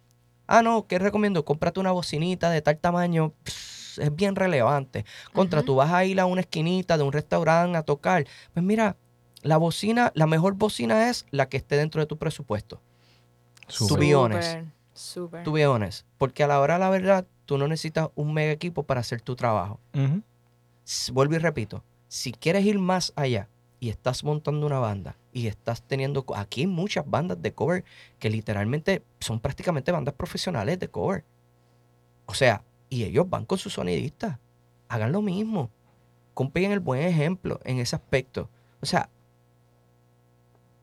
ah, no, ¿qué recomiendo? Cómprate una bocinita de tal tamaño, pss, es bien relevante. Contra, tú vas a ir a una esquinita de un restaurante a tocar. Pues mira, la bocina, la mejor bocina es la que esté dento de tu presupuesto. To be honest. Porque a la hora de la verdad, tú no necesitas un mega equipo para hacer tu trabajo. Vuelvo y repito, si quieres ir más allá y estás montando una banda y estás teniendo... Aquí hay muchas bandas de cover que literalmente son prácticamente bandas profesionales de cover. O sea, y ellos van con sus sonidistas. Hagan lo mismo. Compeguen el buen ejemplo en ese aspecto. O sea,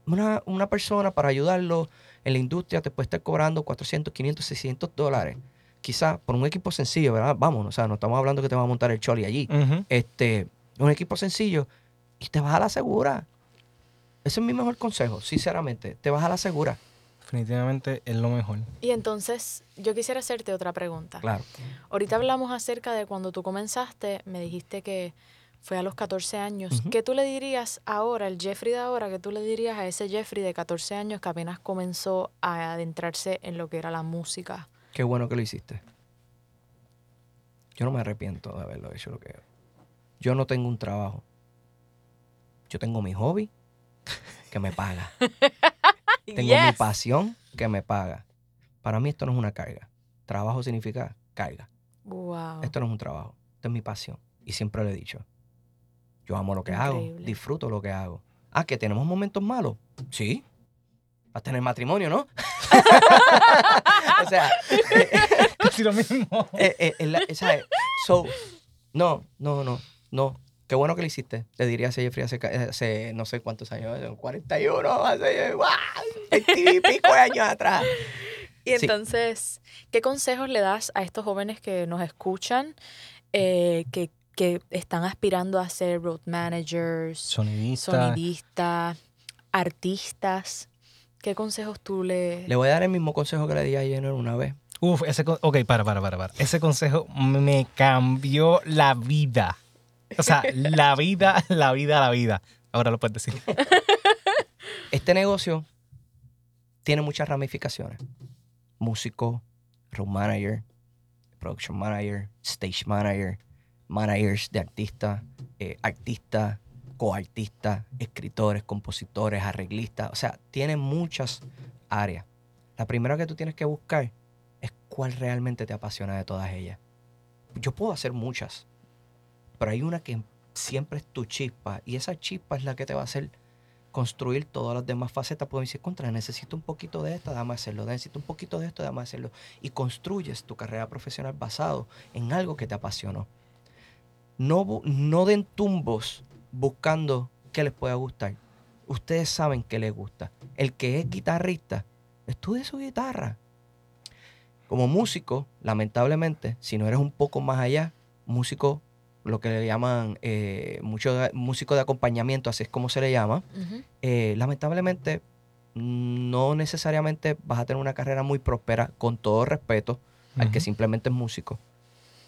una, una persona para ayudarlo en la industria te puede estar cobrando 400, 500, 600 dólares. Quizás por un equipo sencillo, ¿verdad? Vamos, o sea, no estamos hablando que te va a montar el choli allí este, un equipo sencillo y te vas a la segura. Ese es mi mejor consejo, sinceramente. Te vas a la segura. Definitivamente es lo mejor. Y entonces, yo quisiera hacerte otra pregunta. Claro. Ahorita hablamos acerca de cuando tú comenzaste, me dijiste que fue a los 14 años. ¿Qué tú le dirías ahora, el Jeffrey de ahora, qué tú le dirías a ese Jeffrey de 14 años que apenas comenzó a adentrarse en lo que era la música? Qué bueno que lo hiciste. Yo no me arrepiento de haberlo hecho lo que Yo no tengo un trabajo. Yo tengo mi hobby que me paga. Tengo mi pasión que me paga. Para mí esto no es una carga. Trabajo significa carga. Wow. Esto no es un trabajo. Esto es mi pasión. Y siempre lo he dicho. Yo amo lo que hago. Disfruto lo que hago. Ah, que tenemos momentos malos. Sí. Hasta en el matrimonio, ¿no? o sea, Casi lo mismo. eh, eh, en la- ¿sabes? So, no, no, no, no. Qué bueno que lo hiciste. Le diría a Jeffrey hace, hace no sé cuántos años, hace 41, hace ¡guau! 20 y pico de años atrás. Y Sí. entonces, ¿qué consejos le das a estos jóvenes que nos escuchan, eh, que, que están aspirando a ser road managers, Sonidista. sonidistas, artistas? ¿Qué consejos tú le... Le voy a dar el mismo consejo que le di a Jenner una vez. Uf, ese con- ok, para, para, para, para. Ese consejo me cambió la vida. O sea, la vida, la vida, la vida. Ahora lo puedes decir. Este negocio tiene muchas ramificaciones. Músico, road manager, production manager, stage manager, managers de artistas, eh, artistas, coartistas, escritores, compositores, arreglistas. O sea, tiene muchas áreas. La primera que tú tienes que buscar es cuál realmente te apasiona de todas ellas. Yo puedo hacer muchas, pero hay una que siempre es tu chispa y esa chispa es la que te va a hacer construir todas las demás facetas, puedo decir, contra, necesito un poquito de esta, dame hacerlo, necesito un poquito de esto, dame hacerlo. Y construyes tu carrera profesional basado en algo que te apasionó. No, no den tumbos buscando qué les pueda gustar. Ustedes saben qué les gusta. El que es guitarrista, estudie su guitarra. Como músico, lamentablemente, si no eres un poco más allá, músico, lo que le llaman eh, mucho de- músico de acompañamiento, así es como se le llama, eh, lamentablemente no necesariamente vas a tener una carrera muy próspera, con todo respeto al que simplemente es músico.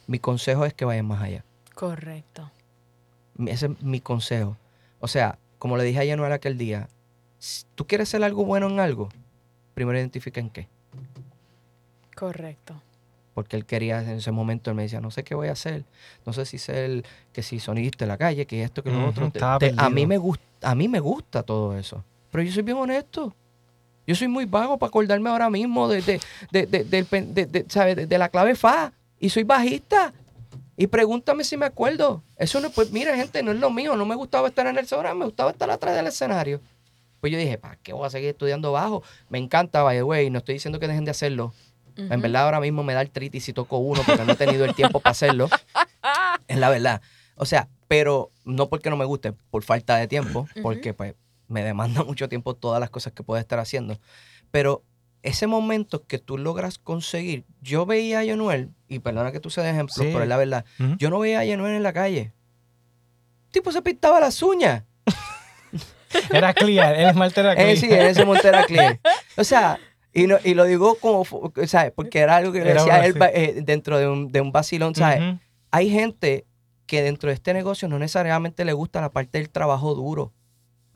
Mi consejo es que vayan más allá. Correcto. Ese es mi consejo. O sea, como le dije a Yanuel aquel día, si tú quieres ser algo bueno en algo, primero identifica en qué. Correcto. Porque él quería en ese momento, él me decía, no sé qué voy a hacer, no sé si ser, que si sonista en la calle, que esto, que lo otro. Te- estaba te- a, mí me gusta, a mí me gusta todo eso. Pero yo soy bien honesto. Yo soy muy vago para acordarme ahora mismo de, de, de, de- del pen- de- de- ¿sabe? de- de la clave fa. Y soy bajista. Y pregúntame si me acuerdo. Eso no, pues mira, gente, no es lo mío. No me gustaba estar en el sobrano, me gustaba estar atrás del escenario. Pues yo dije, ¿para qué voy a seguir estudiando bajo? Me encanta, by the way. No estoy diciendo que dejen de hacerlo. En Ujú. verdad ahora mismo me da artritis si toco uno porque no he tenido el tiempo para hacerlo. Es la verdad. O sea, pero no porque no me guste, por falta de tiempo, Ujú. porque pues me demanda mucho tiempo todas las cosas que puedo estar haciendo. Pero ese momento que tú logras conseguir, yo veía a Yonuel, y perdona que tú seas de ejemplo, Sí. pero es la verdad, yo no veía a Yonuel en la calle. El tipo se pintaba las uñas. Era clear, el esmalte era clear. Eh, sí, en ese monte era clear. O sea, y, no- y lo digo como, ¿sabes? Porque era algo que le Era decía él eh, dentro de un, de un vacilón, ¿sabes? Hay gente que dentro de este negocio no necesariamente le gusta la parte del trabajo duro.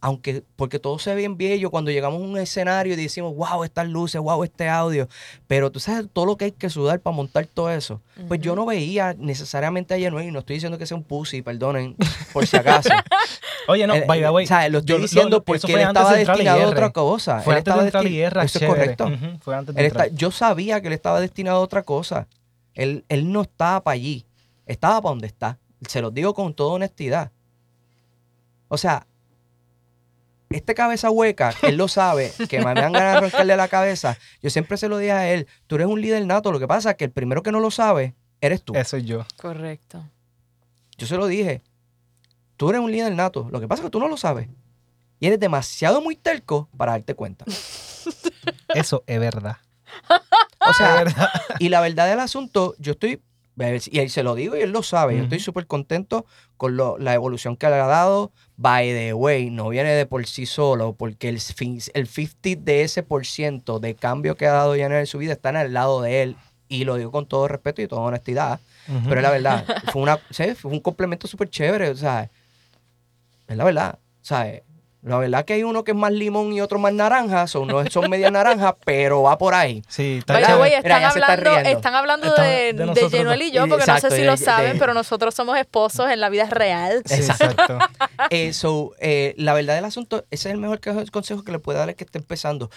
Aunque, porque todo se ve bien bello cuando llegamos a un escenario y decimos, wow, estas luces, wow, este audio, pero tú sabes todo lo que hay que sudar para montar todo eso. Pues yo no veía necesariamente a Yanuel y no estoy diciendo que sea un pussy, perdonen, por si acaso. Oye, no, Eh, by the way. o sea, lo estoy yo- diciendo lo- porque él estaba de destinado a otra cosa. Fue él antes de estaba entrar a desti- IR, Eso es correcto. Fue antes de Él está- yo sabía que él estaba destinado a otra cosa. Él, él no estaba para allí. Estaba para donde está. Se los digo con toda honestidad. O sea, este cabeza hueca, él lo sabe, que me dan ganas de arrancarle la cabeza. Yo siempre se lo dije a él, tú eres un líder nato. Lo que pasa es que el primero que no lo sabe, eres tú. Eso soy yo. Correcto. Yo se lo dije, tú eres un líder nato. Lo que pasa es que tú no lo sabes. Y eres demasiado muy terco para darte cuenta. Eso es verdad. O Es sea, verdad. Y la verdad del asunto, yo estoy, y él se lo digo y él lo sabe, yo estoy súper contento con lo- la evolución que le ha dado. By the way, no viene de por sí solo, porque el, el 50 de ese por ciento de cambio que ha dado Janel en su vida está en el lado de él. Y lo digo con todo respeto y toda honestidad. Pero es la verdad, fue, una, ¿sabes? fue un complemento súper chévere, o sea, es la verdad, ¿sabes? La verdad que hay uno que es más limón y otro más naranja, son, no son media naranja, pero va por ahí. Sí, está way, Mira, están está hablando, están hablando Está- de, de de, nosotros Yenuel y yo, porque no sé si de- lo de- saben, de- pero nosotros somos esposos en la vida real. Sí, Exacto. Eh, so, eh, la verdad del asunto, ese es el mejor que- consejo que le puede dar al que esté empezando.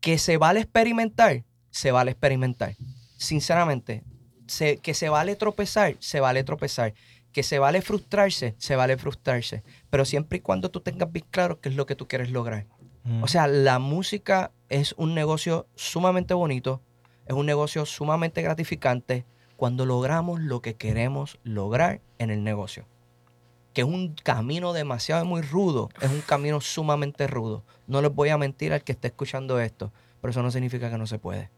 Que se vale experimentar, se vale experimentar. Sinceramente, se- que se vale tropezar, se vale tropezar. Que se vale frustrarse, se vale frustrarse. Pero siempre y cuando tú tengas bien claro qué es lo que tú quieres lograr. Mm. O sea, la música es un negocio sumamente bonito, es un negocio sumamente gratificante cuando logramos lo que queremos lograr en el negocio. Que es un camino demasiado muy rudo, es un camino sumamente rudo. No les voy a mentir al que esté escuchando esto, pero eso no significa que no se puede.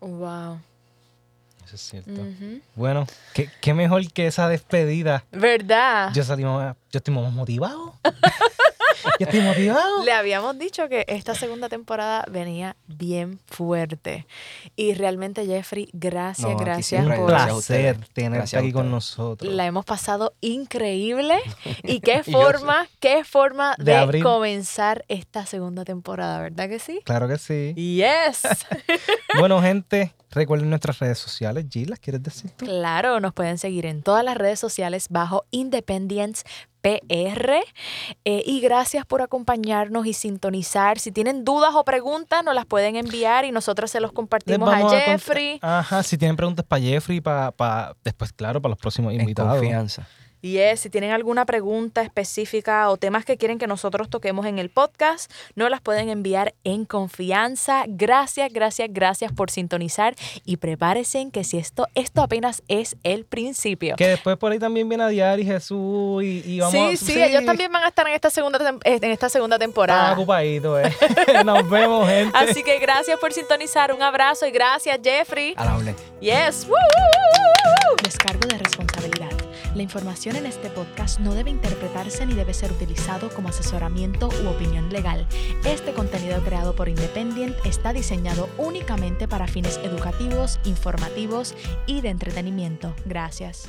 Wow. Eso es cierto. Bueno, ¿qué, qué mejor que esa despedida. ¿Verdad? Yo salí más- yo estoy más motivado. yo estoy motivado. Le habíamos dicho que esta segunda temporada venía bien fuerte. Y realmente, Jeffrey, gracias, No, gracias Un por... gracias a placer tenerte Gracias a aquí con nosotros. La hemos pasado increíble. Y qué forma, qué forma De de, abrir. comenzar esta segunda temporada, ¿verdad que sí? Claro que sí. Yes. Bueno, gente, recuerden nuestras redes sociales. Gilas, ¿quieres decir tú? Claro, nos pueden seguir en todas las redes sociales bajo Independence PR. Eh, y gracias por acompañarnos y sintonizar. Si tienen dudas o preguntas, nos las pueden enviar y nosotros se los compartimos a Jeffrey. Ajá, si tienen preguntas para Jeffrey, para, después, claro, para los próximos En invitados. confianza. Y es, si tienen alguna pregunta específica o temas que quieren que nosotros toquemos en el podcast, nos las pueden enviar en confianza. Gracias, gracias, gracias por sintonizar y prepárense en que si esto, esto apenas es el principio. Que después por ahí también viene a Diari, Jesús y, y vamos sí, a- sí, ellos también van a estar en esta segunda, tem- eh, en esta segunda Están temporada. ocupaditos, eh. Nos vemos, gente. Así que gracias por sintonizar. Un abrazo y gracias, Jeffrey. A la orden. Yes. Woo, woo, woo, woo. Descargo de responsabilidad. La información en este podcast no debe interpretarse ni debe ser utilizado como asesoramiento u opinión legal. Este contenido creado por Independent está diseñado únicamente para fines educativos, informativos y de entretenimiento. Gracias.